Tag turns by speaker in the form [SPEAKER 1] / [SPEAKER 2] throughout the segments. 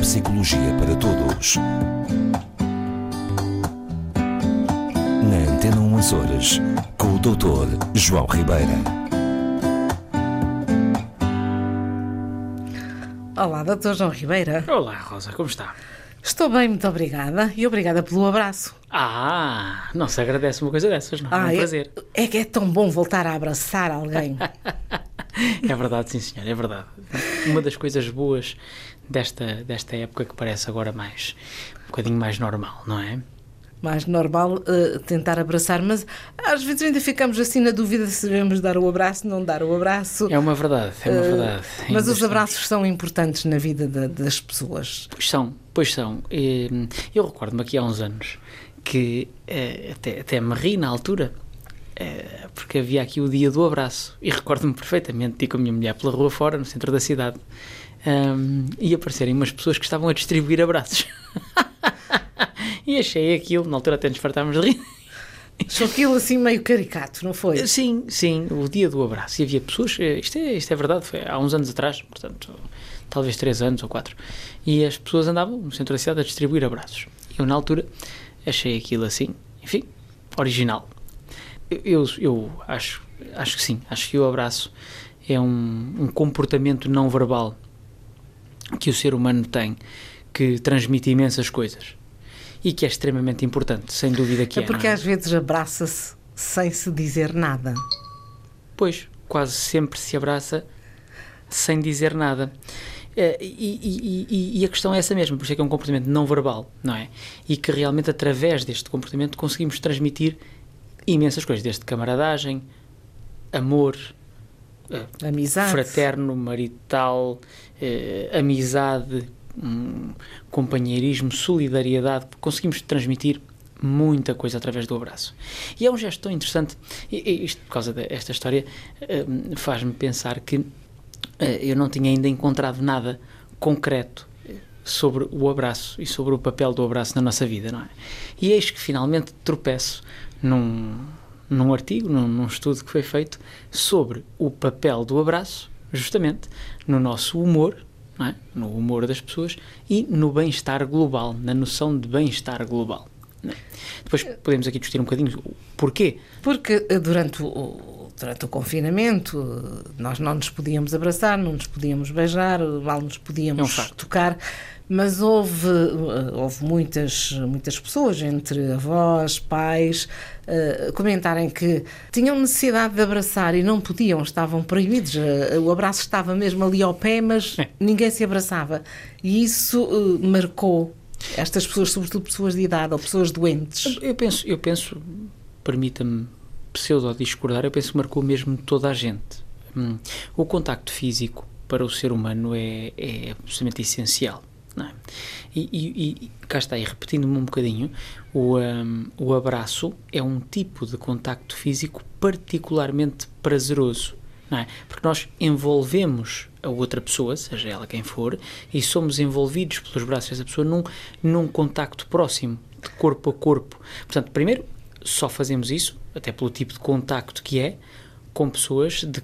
[SPEAKER 1] psicologia para todos. Na Antena 1 Açores, com o Dr. João Ribeira.
[SPEAKER 2] Olá, Dr. João Ribeira.
[SPEAKER 3] Olá, Rosa, como está?
[SPEAKER 2] Estou bem, muito obrigada. E obrigada pelo abraço.
[SPEAKER 3] Ah, não se agradece uma coisa dessas, não? é um
[SPEAKER 2] é-
[SPEAKER 3] prazer.
[SPEAKER 2] É, que é tão bom voltar a abraçar alguém.
[SPEAKER 3] É verdade, sim, senhor, é verdade. Uma das coisas boas desta, desta época que parece agora mais, um bocadinho mais normal, não é?
[SPEAKER 2] Mais normal eh, tentar abraçar, mas às vezes ainda ficamos assim na dúvida se devemos dar o abraço, não dar o abraço.
[SPEAKER 3] É uma verdade, é uma
[SPEAKER 2] Eh,
[SPEAKER 3] verdade.
[SPEAKER 2] Mas os abraços são importantes na vida da- das pessoas.
[SPEAKER 3] Pois são, pois são. Eh, Eu recordo-me aqui há uns anos que eh, até, até me ri na altura, porque havia aqui o dia do abraço. E recordo-me perfeitamente de ir com a minha mulher pela rua fora, no centro da cidade, ahm, e aparecerem umas pessoas que estavam a distribuir abraços. e achei aquilo, na altura até nos fartámos de rir.
[SPEAKER 2] Achou aquilo assim meio caricato, não foi?
[SPEAKER 3] Sim, sim, o dia do abraço. E havia pessoas, eh, isto é, isto é verdade, foi há uns anos atrás, portanto, talvez três anos ou quatro, e as pessoas andavam no centro da cidade a distribuir abraços. Eu, na altura, achei aquilo assim, enfim, original. Eu, eu, eu acho, acho que sim, acho que o abraço é um, um comportamento não verbal que o ser humano tem, que transmite imensas coisas. E que é extremamente importante, sem dúvida que
[SPEAKER 2] É
[SPEAKER 3] é.
[SPEAKER 2] porque
[SPEAKER 3] é?
[SPEAKER 2] às vezes abraça-se sem se dizer nada.
[SPEAKER 3] Pois, quase sempre se abraça sem dizer nada. Eh, E, e- e- e a questão é essa mesma, por isso é que é um comportamento não verbal, não é? E que realmente através deste comportamento conseguimos transmitir imensas coisas, desde camaradagem, amor,
[SPEAKER 2] Amizade.
[SPEAKER 3] fraterno, marital, eh, amizade, hum, companheirismo, solidariedade, conseguimos transmitir muita coisa através do abraço. E é um gesto tão interessante, e, e isto por causa desta história hum, faz-me pensar que eh, eu não tinha ainda encontrado nada concreto sobre o abraço e sobre o papel do abraço na nossa vida, não é? E eis que finalmente tropeço num, num artigo, num, num estudo que foi feito sobre o papel do abraço, justamente, no nosso humor, é? no humor das pessoas e no bem-estar global, na noção de bem-estar global. é? Depois podemos aqui discutir um bocadinho o porquê.
[SPEAKER 2] Porque eh, durante o, durante o confinamento nós não nos podíamos abraçar, não nos podíamos beijar, mal nos
[SPEAKER 3] É um
[SPEAKER 2] podíamos tocar, mas houve, houve muitas, muitas pessoas, entre avós, pais, eh, comentarem que tinham necessidade de abraçar e não podiam, estavam proibidos. Eh, O abraço estava mesmo ali ao pé, mas
[SPEAKER 3] É.
[SPEAKER 2] ninguém se abraçava. E isso eh, marcou estas pessoas, sobretudo pessoas de idade ou pessoas doentes.
[SPEAKER 3] Eu penso, eu penso permita-me pseudo-discordar, eu penso que marcou mesmo toda a gente. Hum, O contacto físico para o ser humano é, é absolutamente essencial. É? e, e, e cá está, e repetindo-me um bocadinho, o, hum, o abraço é um tipo de contacto físico particularmente prazeroso. É? Porque nós envolvemos a outra pessoa, seja ela quem for, e somos envolvidos pelos braços dessa pessoa num, num contacto próximo, de corpo a corpo. Portanto, primeiro, só fazemos isso, até pelo tipo de contacto que é, com pessoas de,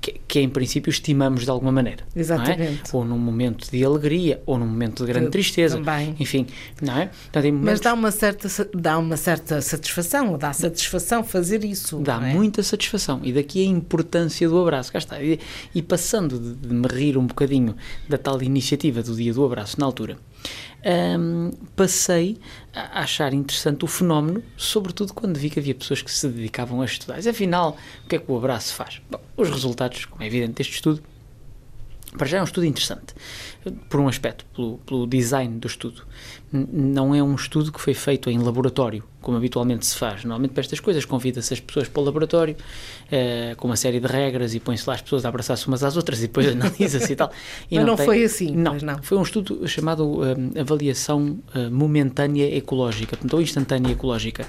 [SPEAKER 3] que, que em princípio estimamos de alguma maneira. é?
[SPEAKER 2] Exatamente.
[SPEAKER 3] Ou num momento de alegria, ou num momento de grande tristeza.
[SPEAKER 2] também.
[SPEAKER 3] Enfim, não é? Portanto, em
[SPEAKER 2] Mas
[SPEAKER 3] momentos-
[SPEAKER 2] dá uma certa, dá uma certa satisfação, dá satisfação fazer isso.
[SPEAKER 3] Dá
[SPEAKER 2] é?
[SPEAKER 3] muita satisfação. E daqui a importância do abraço. Cá está. E, e passando de, de me rir um bocadinho da tal iniciativa do dia do abraço na altura, hum, passei a achar interessante o fenómeno, sobretudo quando vi que havia pessoas que se dedicavam a estudar. Mas, afinal, o que é que o abraço faz? Bom, os resultados, como é evidente, deste estudo para já é um estudo interessante, por um aspecto, pelo, pelo design do estudo. Não é um estudo que foi feito em laboratório, como habitualmente se faz. Normalmente para estas coisas convida-se as pessoas para o laboratório, eh, com uma série de regras, e põe-se lá as pessoas a abraçar-se umas às outras, e depois analisa-se e tal. E
[SPEAKER 2] Mas não
[SPEAKER 3] tem-
[SPEAKER 2] foi assim,
[SPEAKER 3] Não,
[SPEAKER 2] não.
[SPEAKER 3] foi um estudo chamado eh, avaliação eh, momentânea ecológica, portanto, ou instantânea ecológica.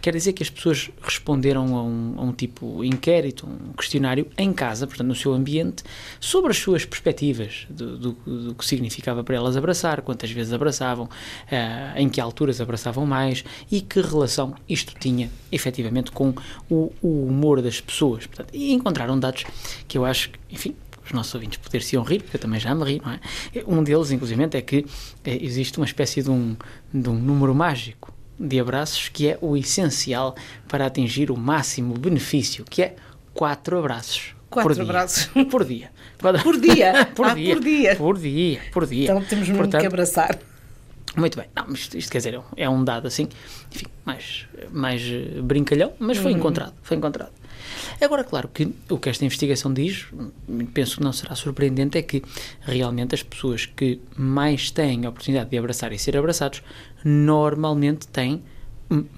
[SPEAKER 3] Quer dizer que as pessoas responderam a um, a um tipo inquérito, um questionário, em casa, portanto, no seu ambiente, sobre as suas perspectivas do, do- do que significava para elas abraçar, quantas vezes abraçavam, eh, em que alturas abraçavam mais e que relação isto tinha, efetivamente, com o, o humor das pessoas. Portanto, e encontraram dados que eu acho, que, enfim, os nossos ouvintes poder-se rir, porque eu também já me ri, não é? Um deles, inclusive, é que é, existe uma espécie de um, de um número mágico de abraços que é o essencial para atingir o máximo benefício, que é quatro abraços.
[SPEAKER 2] Quatro
[SPEAKER 3] por
[SPEAKER 2] abraços.
[SPEAKER 3] Dia. Por dia.
[SPEAKER 2] Por dia?
[SPEAKER 3] por,
[SPEAKER 2] ah,
[SPEAKER 3] dia.
[SPEAKER 2] por dia.
[SPEAKER 3] Por dia. Por dia.
[SPEAKER 2] Então temos mesmo
[SPEAKER 3] Portanto,
[SPEAKER 2] que abraçar.
[SPEAKER 3] Muito bem. Não, isto, isto, quer dizer, é um dado assim, enfim, mais, mais brincalhão, mas foi uhum. encontrado. Foi encontrado. Agora, claro que o que esta investigação diz, penso que não será surpreendente, é que realmente as pessoas que mais têm a oportunidade de abraçar e ser abraçados normalmente têm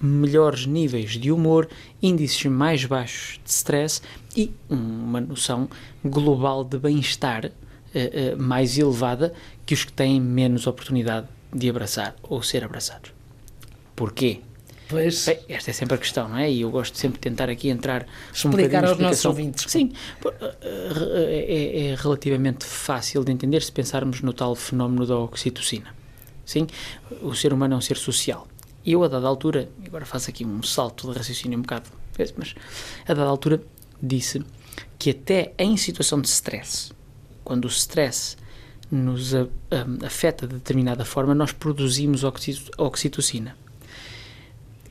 [SPEAKER 3] melhores níveis de humor, índices mais baixos de stress e uma noção global de bem-estar uh, uh, mais elevada que os que têm menos oportunidade de abraçar ou ser abraçados. Porquê?
[SPEAKER 2] Pois.
[SPEAKER 3] Bem, esta é sempre a questão, não é? E eu gosto sempre de tentar aqui entrar
[SPEAKER 2] explicar
[SPEAKER 3] um
[SPEAKER 2] aos nossos ouvintes.
[SPEAKER 3] Sim, é, é, relativamente fácil de entender se pensarmos no tal fenómeno da oxitocina. Sim, o ser humano é um ser social. E eu, a dada altura, agora faço aqui um salto de raciocínio um bocado, mas a dada altura disse que até em situação de stress, quando o stress nos afeta de determinada forma, nós produzimos oxitocina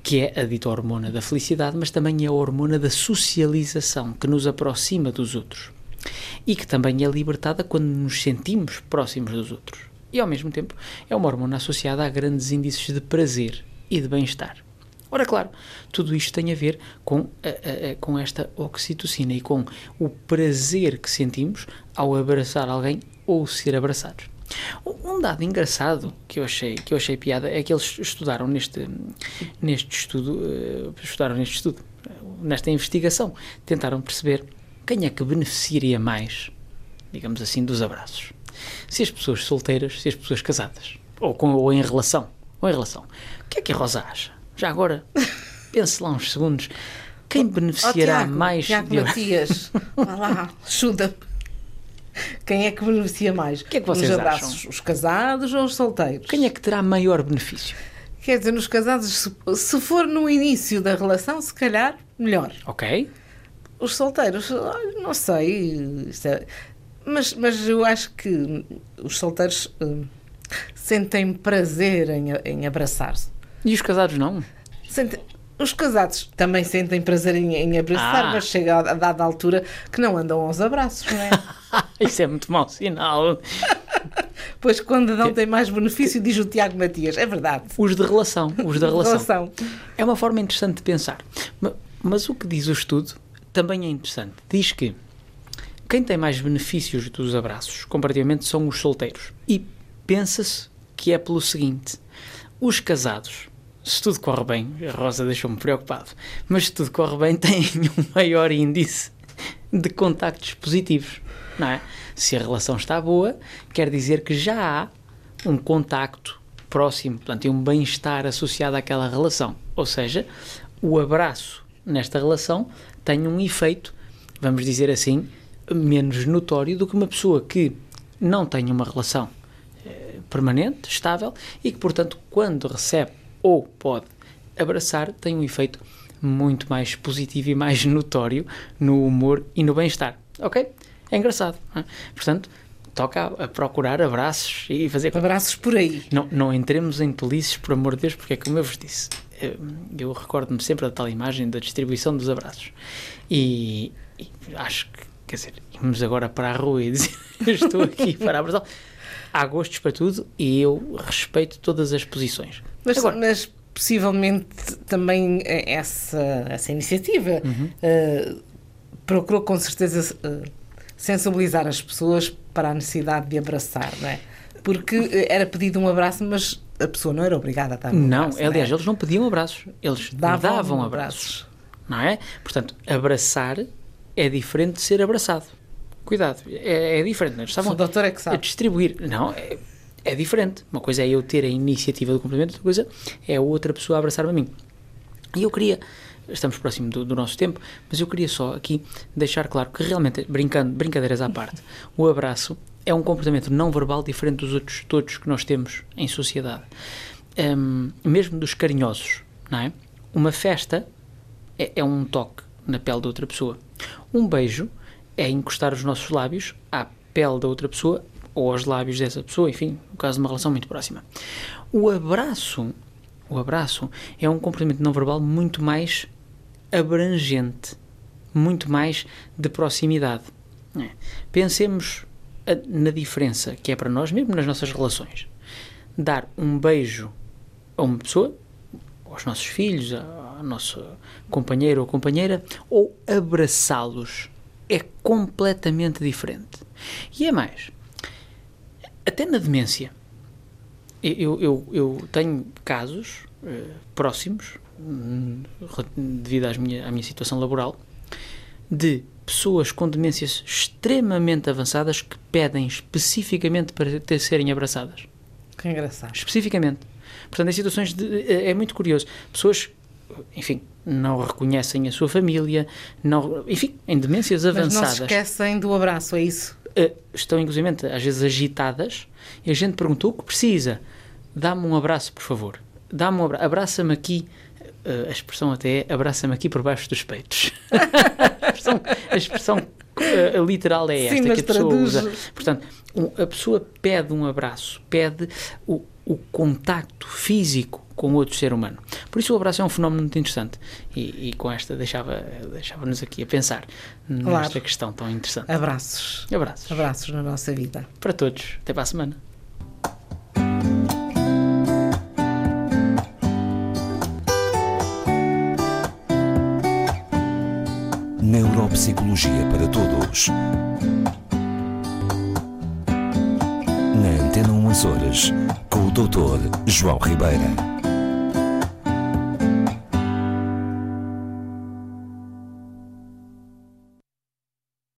[SPEAKER 3] que é a dita hormona da felicidade, mas também é a hormona da socialização, que nos aproxima dos outros. E que também é libertada quando nos sentimos próximos dos outros. E ao mesmo tempo é uma hormona associada a grandes índices de prazer e de bem-estar. Ora, claro, tudo isto tem a ver com, a, a, com esta oxitocina e com o prazer que sentimos ao abraçar alguém ou ser abraçados. Um dado engraçado que eu achei que eu achei piada é que eles estudaram neste neste estudo uh, estudaram neste estudo nesta investigação tentaram perceber quem é que beneficiaria mais digamos assim dos abraços se as pessoas solteiras se as pessoas casadas ou com ou em relação ou em relação o que é que a Rosa acha já agora pense lá uns segundos quem beneficiará
[SPEAKER 2] oh, Tiago,
[SPEAKER 3] mais
[SPEAKER 2] Tiago de... Matias, vá lá, ajuda-me. Quem é que beneficia mais? O
[SPEAKER 3] que é que vocês
[SPEAKER 2] Os abraços,
[SPEAKER 3] acham?
[SPEAKER 2] os casados ou os solteiros?
[SPEAKER 3] Quem é que terá maior benefício?
[SPEAKER 2] Quer dizer, nos casados, se, se for no início da relação, se calhar, melhor.
[SPEAKER 3] Ok.
[SPEAKER 2] Os solteiros, não sei. É, mas, mas eu acho que os solteiros uh, sentem prazer em, em abraçar-se.
[SPEAKER 3] E os casados não?
[SPEAKER 2] Sentem, os casados também sentem prazer em, em abraçar, ah. mas chega a, a, dada altura que não andam aos abraços, não é?
[SPEAKER 3] Isso é muito mau sinal.
[SPEAKER 2] pois quando não tem mais benefício, diz o Tiago Matias. É verdade.
[SPEAKER 3] Os de relação. Os da relação.
[SPEAKER 2] relação.
[SPEAKER 3] É uma forma interessante de pensar. Mas, mas o que diz o estudo também é interessante. Diz que quem tem mais benefícios dos abraços, comparativamente, são os solteiros. E pensa-se que é pelo seguinte: os casados se tudo corre bem, a Rosa deixou-me preocupado, mas se tudo corre bem, tem um maior índice de contactos positivos, não é? Se a relação está boa, quer dizer que já há um contacto próximo, portanto, um bem-estar associado àquela relação. Ou seja, o abraço nesta relação tem um efeito, vamos dizer assim, menos notório do que uma pessoa que não tem uma relação eh, permanente, estável e que, portanto, quando recebe ou pode abraçar tem um efeito muito mais positivo e mais notório no humor e no bem-estar. Ok? É engraçado. É? Portanto, toca a, procurar abraços e fazer.
[SPEAKER 2] Abraços por aí.
[SPEAKER 3] Não, não entremos em tolices, por amor de Deus, porque é como eu vos disse. Eu, eu recordo-me sempre da tal imagem da distribuição dos abraços. E, e, acho que, quer dizer, vamos agora para a rua e dizer: Estou aqui para abraçar. Há gostos para tudo e eu respeito todas as posições.
[SPEAKER 2] Mas, Agora, mas possivelmente também essa, essa iniciativa uhum. uh, procurou com certeza uh, sensibilizar as pessoas para a necessidade de abraçar, não é? Porque eh, era pedido um abraço, mas a pessoa não era obrigada a dar um
[SPEAKER 3] não,
[SPEAKER 2] abraço.
[SPEAKER 3] Aliás, não, aliás, eles não pediam abraços, eles davam, davam abraços. abraços. Não é? Portanto, abraçar é diferente de ser abraçado. Cuidado, é, é diferente. Não é?
[SPEAKER 2] Estavam o doutor é que sabe.
[SPEAKER 3] A distribuir. Não, é, é diferente. Uma coisa é eu ter a iniciativa do cumprimento, outra coisa é outra pessoa abraçar-me a mim. E eu queria, estamos próximo do, do, nosso tempo, mas eu queria só aqui deixar claro que realmente, brincando, brincadeiras à parte, o abraço é um comportamento não verbal diferente dos outros todos que nós temos em sociedade. Um, mesmo dos carinhosos, não é? Uma festa é, é um toque na pele de outra pessoa. Um beijo é encostar os nossos lábios à pele da outra pessoa ou aos lábios dessa pessoa, enfim, no caso de uma relação muito próxima. O abraço, o abraço é um comportamento não verbal muito mais abrangente, muito mais de proximidade. É. Pensemos na diferença que é para nós, mesmo nas nossas relações. Dar um beijo a uma pessoa, aos nossos filhos, ao nosso companheiro ou companheira, ou abraçá-los é completamente diferente. E é mais, até na demência, eu, eu, eu tenho casos uh, próximos, hum, devido às minha, à minha situação laboral, de pessoas com demências extremamente avançadas que pedem especificamente para ter, serem abraçadas.
[SPEAKER 2] Que engraçado.
[SPEAKER 3] Especificamente. Portanto, em situações de. É, é muito curioso. Pessoas, enfim, não reconhecem a sua família, não, enfim, em demências avançadas. Mas
[SPEAKER 2] não se esquecem do abraço, é isso?
[SPEAKER 3] Uh, estão, inclusive, às vezes agitadas e a gente perguntou o que precisa. Dá-me um abraço, por favor. Dá-me um abraço. Abraça-me aqui. Uh, a expressão até é abraça-me aqui por baixo dos peitos. a expressão, a expressão uh, literal é esta
[SPEAKER 2] Sim,
[SPEAKER 3] que a pessoa
[SPEAKER 2] traduz...
[SPEAKER 3] usa. Portanto, um, a pessoa pede um abraço, pede o, o contacto físico com outro ser humano. Por isso o abraço é um fenómeno muito interessante e, e com esta deixava, deixava-nos aqui a pensar nesta claro. questão tão interessante.
[SPEAKER 2] Abraços.
[SPEAKER 3] Abraços.
[SPEAKER 2] Abraços na nossa vida.
[SPEAKER 3] Para todos. Até para a semana.
[SPEAKER 1] Neuropsicologia para Todos. Na Antena 1 Horas, com o Dr. João Ribeira.